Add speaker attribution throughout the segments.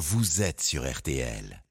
Speaker 1: vous êtes sur RTL.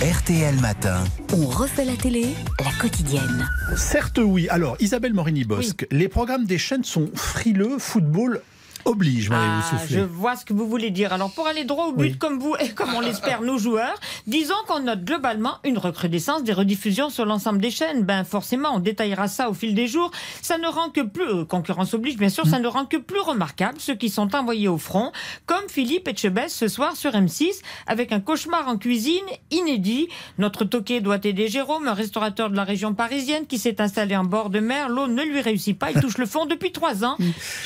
Speaker 1: RTL Matin.
Speaker 2: On refait la télé, la quotidienne.
Speaker 3: Certes oui. Alors Isabelle Morini-Bosque, les programmes des chaînes sont frileux, football oblige,
Speaker 4: Ah,
Speaker 3: vous
Speaker 4: je vois ce que vous voulez dire. Alors, pour aller droit au but,
Speaker 3: Oui.
Speaker 4: comme vous et comme on l'espère nos joueurs, disons qu'on note globalement une recrudescence des rediffusions sur l'ensemble des chaînes. Ben, forcément, on détaillera ça au fil des jours. Ça ne rend que plus, euh, concurrence oblige, bien sûr, ça ne rend que plus remarquable ceux qui sont envoyés au front, comme Philippe Etchebest ce soir sur M6, avec un cauchemar en cuisine inédit. Notre toqué doit aider Jérôme, un restaurateur de la région parisienne qui s'est installé en bord de mer. L'eau ne lui réussit pas, il touche le fond depuis trois ans.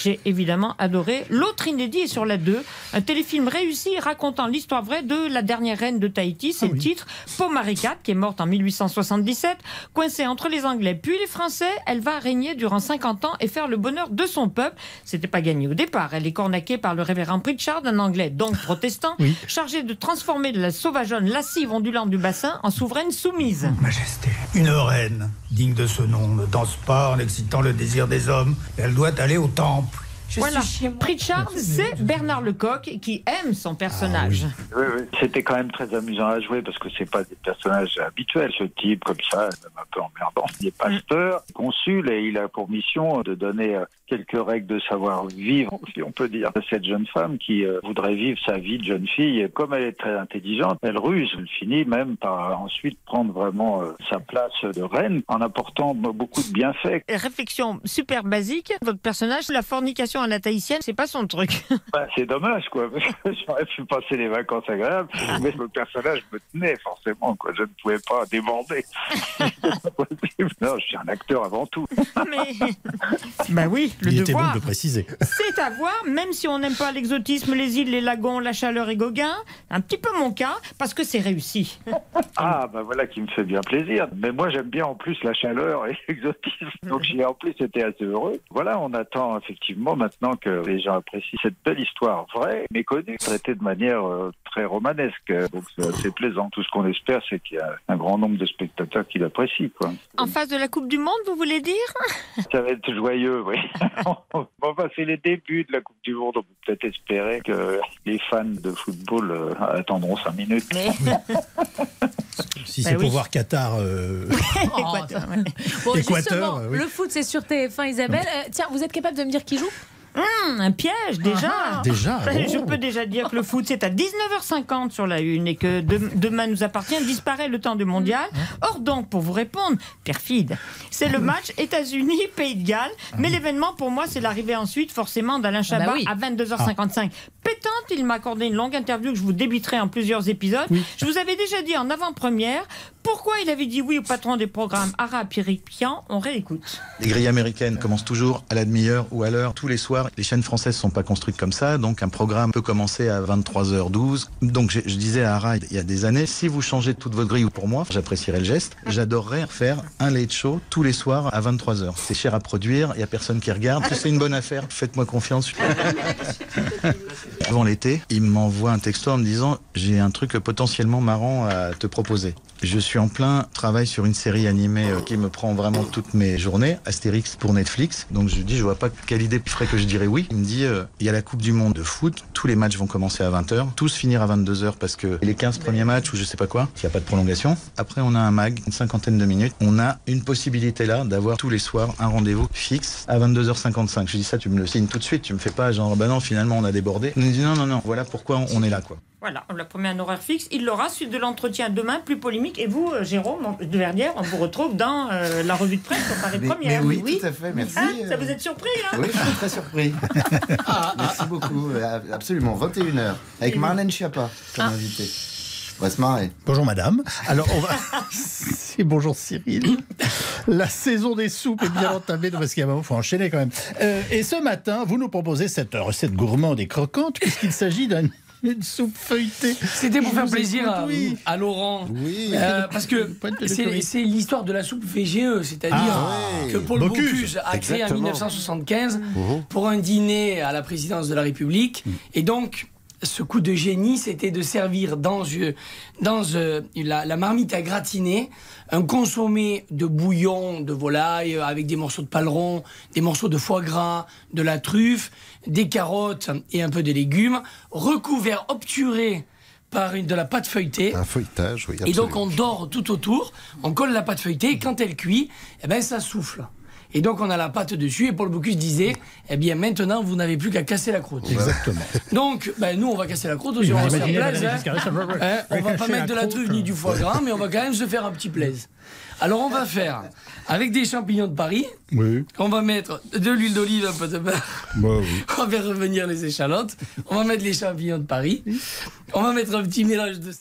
Speaker 4: J'ai évidemment adoré. L'autre inédit est sur la 2, un téléfilm réussi racontant l'histoire vraie de la dernière reine de Tahiti, c'est le titre. Peau Maricat, qui est morte en 1877, coincée entre les Anglais puis les Français, elle va régner durant 50 ans et faire le bonheur de son peuple. C'était pas gagné au départ. Elle est cornaquée par le révérend Pritchard, un Anglais donc protestant,
Speaker 3: Oui.
Speaker 4: chargé de transformer la sauvageonne lascive ondulante du bassin en souveraine soumise.
Speaker 5: Majesté, une reine digne de ce nom ne danse pas en excitant le désir des hommes. Elle doit aller au temple.
Speaker 4: Voilà. Pritchard, c'est Bernard Lecoq qui aime son personnage.
Speaker 6: Oui, oui. C'était quand même très amusant à jouer parce que c'est pas des personnages habituels. Ce type comme ça, même un peu emmerdant, il est pasteur, consul et il a pour mission de donner euh, quelques règles de savoir-vivre, si on peut dire, à cette jeune femme qui euh, voudrait vivre sa vie de jeune fille. Et comme elle est très intelligente, elle ruse. Elle finit même par ensuite prendre vraiment euh, sa place de reine en apportant beaucoup de bienfaits.
Speaker 4: Réflexion super basique. Votre personnage, la fornication à la tahitienne, c'est pas son truc.
Speaker 6: Bah, c'est dommage, quoi. parce que J'aurais pu passer les vacances agréables, mais le personnage me tenait forcément, quoi. Je ne pouvais pas déborder. Non, je suis un acteur avant tout.
Speaker 4: Mais bah oui, le
Speaker 3: Il était bon
Speaker 4: devoir,
Speaker 3: de le préciser.
Speaker 4: c'est à voir. Même si on n'aime pas l'exotisme, les îles, les lagons, la chaleur et Gauguin, un petit peu mon cas, parce que c'est réussi.
Speaker 6: Ah, bah voilà qui me fait bien plaisir. Mais moi, j'aime bien en plus la chaleur et l'exotisme. Donc, j'ai en plus été assez heureux. Voilà, on attend effectivement maintenant que les gens apprécient cette belle histoire vraie, méconnue, traitée de manière euh, très romanesque. Donc, c'est assez plaisant. Tout ce qu'on espère, c'est qu'il y a un grand nombre de spectateurs qui l'apprécient, quoi.
Speaker 4: En face de la Coupe du Monde, vous voulez dire?
Speaker 6: Ça va être joyeux, oui. bon, bah, c'est les débuts de la Coupe du Monde. On peut peut-être espérer que les fans de football euh, attendront cinq minutes.
Speaker 4: Mais
Speaker 3: Si
Speaker 4: Bah
Speaker 3: c'est
Speaker 4: oui.
Speaker 3: pour voir Qatar. euh,
Speaker 4: Équateur, ouais.
Speaker 7: Bon,
Speaker 3: Équateur,
Speaker 7: justement,
Speaker 3: euh, oui.
Speaker 7: le foot, c'est sur TF1, Isabelle. Euh, tiens, vous êtes capable de me dire qui joue?
Speaker 4: Hum, un piège déjà.
Speaker 3: Déjà.
Speaker 4: Je
Speaker 3: oh.
Speaker 4: peux déjà dire que le foot, c'est à 19h50 sur la une et que de- demain nous appartient, disparaît le temps du mondial. Or donc, pour vous répondre, perfide, c'est le match États-Unis-Pays de Galles. Mais l'événement, pour moi, c'est l'arrivée ensuite, forcément, d'Alain Chabat
Speaker 7: bah oui.
Speaker 4: à 22h55. Pétante, il m'a accordé une longue interview que je vous débiterai en plusieurs épisodes. Je vous avais déjà dit en avant-première pourquoi il avait dit oui au patron des programmes, Ara Piripian. On réécoute.
Speaker 8: Les grilles américaines commencent toujours à la demi-heure ou à l'heure tous les soirs. Les chaînes françaises sont pas construites comme ça, donc un programme peut commencer à 23h12. Donc je, disais à Ara il y a des années, si vous changez toute votre grille ou pour moi, j'apprécierais le geste. J'adorerais faire un late show tous les soirs à 23h. C'est cher à produire, il y a personne qui regarde. C'est une bonne affaire, faites-moi confiance. Avant l'été, il m'envoie un texto en me disant j'ai un truc potentiellement marrant à te proposer. Je suis en plein travail sur une série animée euh, qui me prend vraiment toutes mes journées, Astérix pour Netflix. Donc je lui dis je vois pas quelle idée ferait que je dirais oui. Il me dit euh, il y a la Coupe du monde de foot, tous les matchs vont commencer à 20h, tous finir à 22h parce que les 15 premiers matchs ou je sais pas quoi, s'il n'y a pas de prolongation. Après on a un mag, une cinquantaine de minutes. On a une possibilité là d'avoir tous les soirs un rendez-vous fixe à 22h55. Je dis ça tu me le signes tout de suite, tu me fais pas genre bah non finalement on a débordé. Il me dit non non non, voilà pourquoi on- on est là quoi.
Speaker 4: Voilà, on l'a promis un horaire fixe. Il l'aura, suite de l'entretien demain, plus polémique. Et vous, euh, Jérôme de Verdière, on vous retrouve dans euh, la revue de presse pour Paris
Speaker 9: Mais,
Speaker 4: Première.
Speaker 9: mais oui, tout à fait, merci.
Speaker 4: Hein, ça vous êtes surpris, hein
Speaker 9: Oui, je suis très surpris. merci beaucoup, euh, absolument. 21h, avec Marlène Schiappa comme invité. On va se marrer.
Speaker 3: Bonjour madame. Alors on va. C'est bonjour Cyril. La saison des soupes est bien entamée parce qu'il y a un moment, faut enchaîner quand même. Euh, et ce matin, vous nous proposez cette recette gourmande et croquante puisqu'il s'agit d'une une soupe feuilletée.
Speaker 10: C'était pour faire plaisir à,
Speaker 3: oui.
Speaker 10: à Laurent.
Speaker 9: Oui.
Speaker 10: Euh, parce que c'est l'histoire de la soupe VGE, c'est-à-dire
Speaker 3: Ah,
Speaker 10: que Paul
Speaker 3: Bocuse.
Speaker 10: Bocuse a créé en
Speaker 9: Exactement.
Speaker 10: 1975 pour un dîner à la présidence de la République. Et donc, ce coup de génie, c'était de servir dans, euh, dans euh, la, la marmite à gratiner un consommé de bouillon de volaille euh, avec des morceaux de paleron, des morceaux de foie gras, de la truffe, des carottes et un peu de légumes, recouvert, obturé par une, de la pâte feuilletée.
Speaker 11: Un feuilletage, oui.
Speaker 10: Et donc on dort tout autour, on colle la pâte feuilletée et quand elle cuit, eh ben ça souffle. Et donc on a la pâte dessus et Paul Bocuse disait, eh bien maintenant vous n'avez plus qu'à casser la croûte.
Speaker 3: Exactement.
Speaker 10: Donc ben, nous on va casser la croûte aussi, on va se faire plaisir, hein. Hein, on va pas mettre de
Speaker 3: la
Speaker 10: truffe ni du foie gras, mais on va quand même se faire un petit plaisir. Alors on va faire avec des champignons de Paris,
Speaker 3: Oui.
Speaker 10: on va mettre de l'huile d'olive, un peu de beurre,
Speaker 3: Bah oui.
Speaker 10: on va faire revenir les échalotes, on va mettre les champignons de Paris, on va mettre un petit mélange de